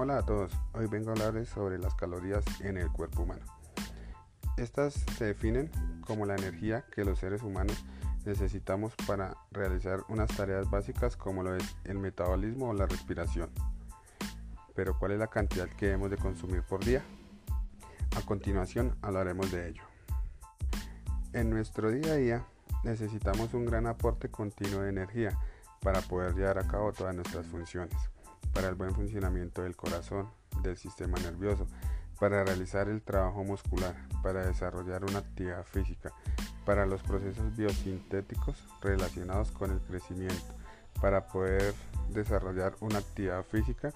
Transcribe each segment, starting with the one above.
Hola a todos, hoy vengo a hablarles sobre las calorías en el cuerpo humano. Estas se definen como la energía que los seres humanos necesitamos para realizar unas tareas básicas como lo es el metabolismo o la respiración. Pero ¿cuál es la cantidad que debemos de consumir por día? A continuación hablaremos de ello. En nuestro día a día necesitamos un gran aporte continuo de energía para poder llevar a cabo todas nuestras funciones para el buen funcionamiento del corazón, del sistema nervioso, para realizar el trabajo muscular, para desarrollar una actividad física, para los procesos biosintéticos relacionados con el crecimiento, para poder desarrollar una actividad física,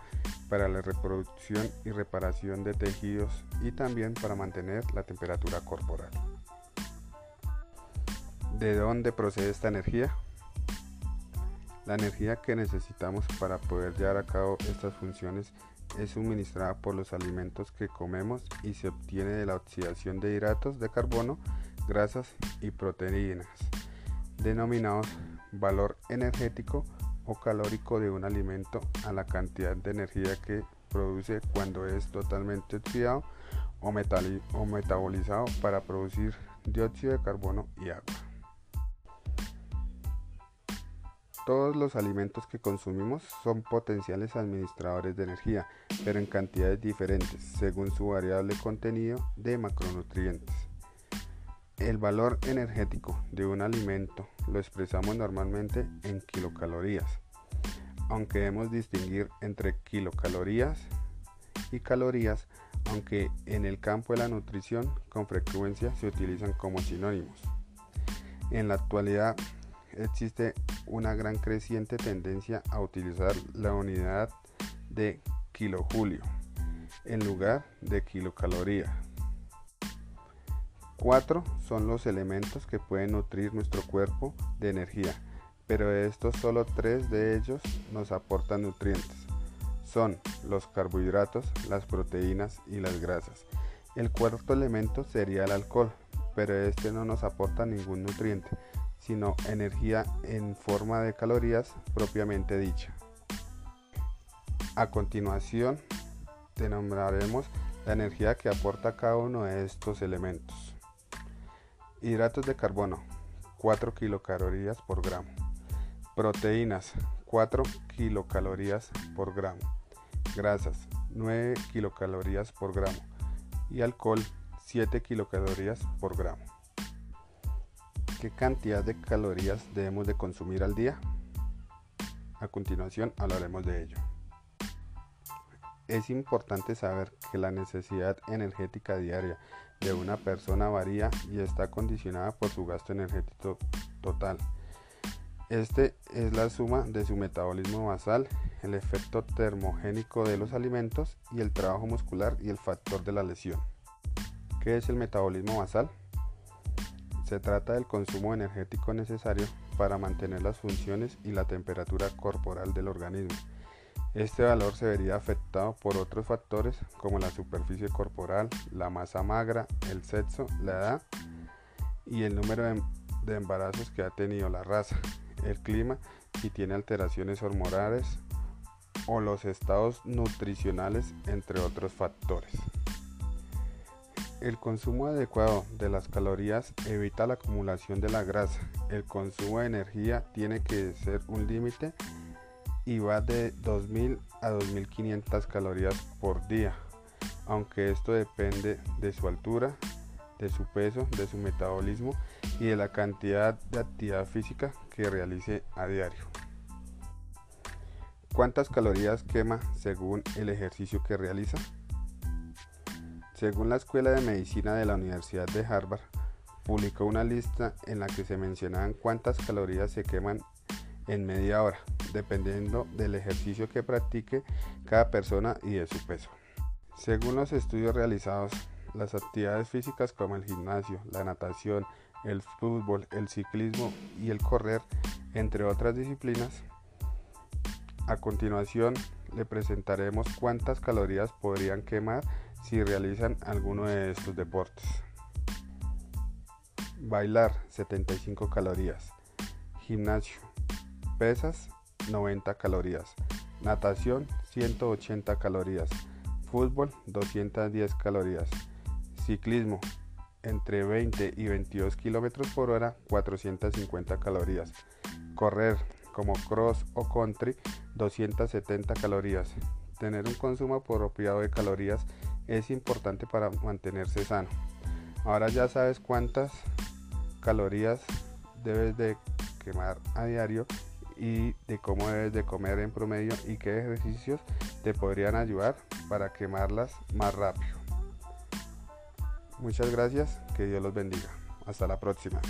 para la reproducción y reparación de tejidos y también para mantener la temperatura corporal. ¿De dónde procede esta energía? La energía que necesitamos para poder llevar a cabo estas funciones es suministrada por los alimentos que comemos y se obtiene de la oxidación de hidratos de carbono, grasas y proteínas, denominados valor energético o calórico de un alimento a la cantidad de energía que produce cuando es totalmente oxidado o, o metabolizado para producir dióxido de carbono y agua. Todos los alimentos que consumimos son potenciales administradores de energía, pero en cantidades diferentes, según su variable contenido de macronutrientes. El valor energético de un alimento lo expresamos normalmente en kilocalorías, aunque debemos distinguir entre kilocalorías y calorías, aunque en el campo de la nutrición con frecuencia se utilizan como sinónimos. En la actualidad existe una gran creciente tendencia a utilizar la unidad de kilojulio en lugar de kilocaloría. Cuatro son los elementos que pueden nutrir nuestro cuerpo de energía, pero de estos solo tres de ellos nos aportan nutrientes. Son los carbohidratos, las proteínas y las grasas. El cuarto elemento sería el alcohol, pero este no nos aporta ningún nutriente, sino energía en forma de calorías propiamente dicha. A continuación, denominaremos la energía que aporta cada uno de estos elementos. Hidratos de carbono, 4 kilocalorías por gramo. Proteínas, 4 kilocalorías por gramo. Grasas, 9 kilocalorías por gramo. Y alcohol, 7 kilocalorías por gramo. ¿Qué cantidad de calorías debemos de consumir al día? A continuación hablaremos de ello. Es importante saber que la necesidad energética diaria de una persona varía y está condicionada por su gasto energético total. Este es la suma de su metabolismo basal, el efecto termogénico de los alimentos y el trabajo muscular y el factor de la lesión. ¿Qué es el metabolismo basal? Se trata del consumo energético necesario para mantener las funciones y la temperatura corporal del organismo. Este valor se vería afectado por otros factores como la superficie corporal, la masa magra, el sexo, la edad y el número de, embarazos que ha tenido la raza, el clima, si tiene alteraciones hormonales o los estados nutricionales, entre otros factores. El consumo adecuado de las calorías evita la acumulación de la grasa. El consumo de energía tiene que ser un límite y va de 2000 a 2500 calorías por día, aunque esto depende de su altura, de su peso, de su metabolismo y de la cantidad de actividad física que realice a diario. ¿Cuántas calorías quema según el ejercicio que realiza? Según la Escuela de Medicina de la Universidad de Harvard, publicó una lista en la que se mencionaban cuántas calorías se queman en media hora, dependiendo del ejercicio que practique cada persona y de su peso. Según los estudios realizados, las actividades físicas como el gimnasio, la natación, el fútbol, el ciclismo y el correr, entre otras disciplinas, a continuación le presentaremos cuántas calorías podrían quemar si realizan alguno de estos deportes. Bailar 75 calorías. Gimnasio. Pesas 90 calorías. Natación 180 calorías. Fútbol 210 calorías. Ciclismo entre 20 y 22 kilómetros por hora 450 calorías. Correr como cross o country 270 calorías. Tener un consumo apropiado de calorías es importante para mantenerse sano. Ahora ya sabes cuántas calorías debes de quemar a diario y de cómo debes de comer en promedio y qué ejercicios te podrían ayudar para quemarlas más rápido. Muchas gracias, que Dios los bendiga. Hasta la próxima.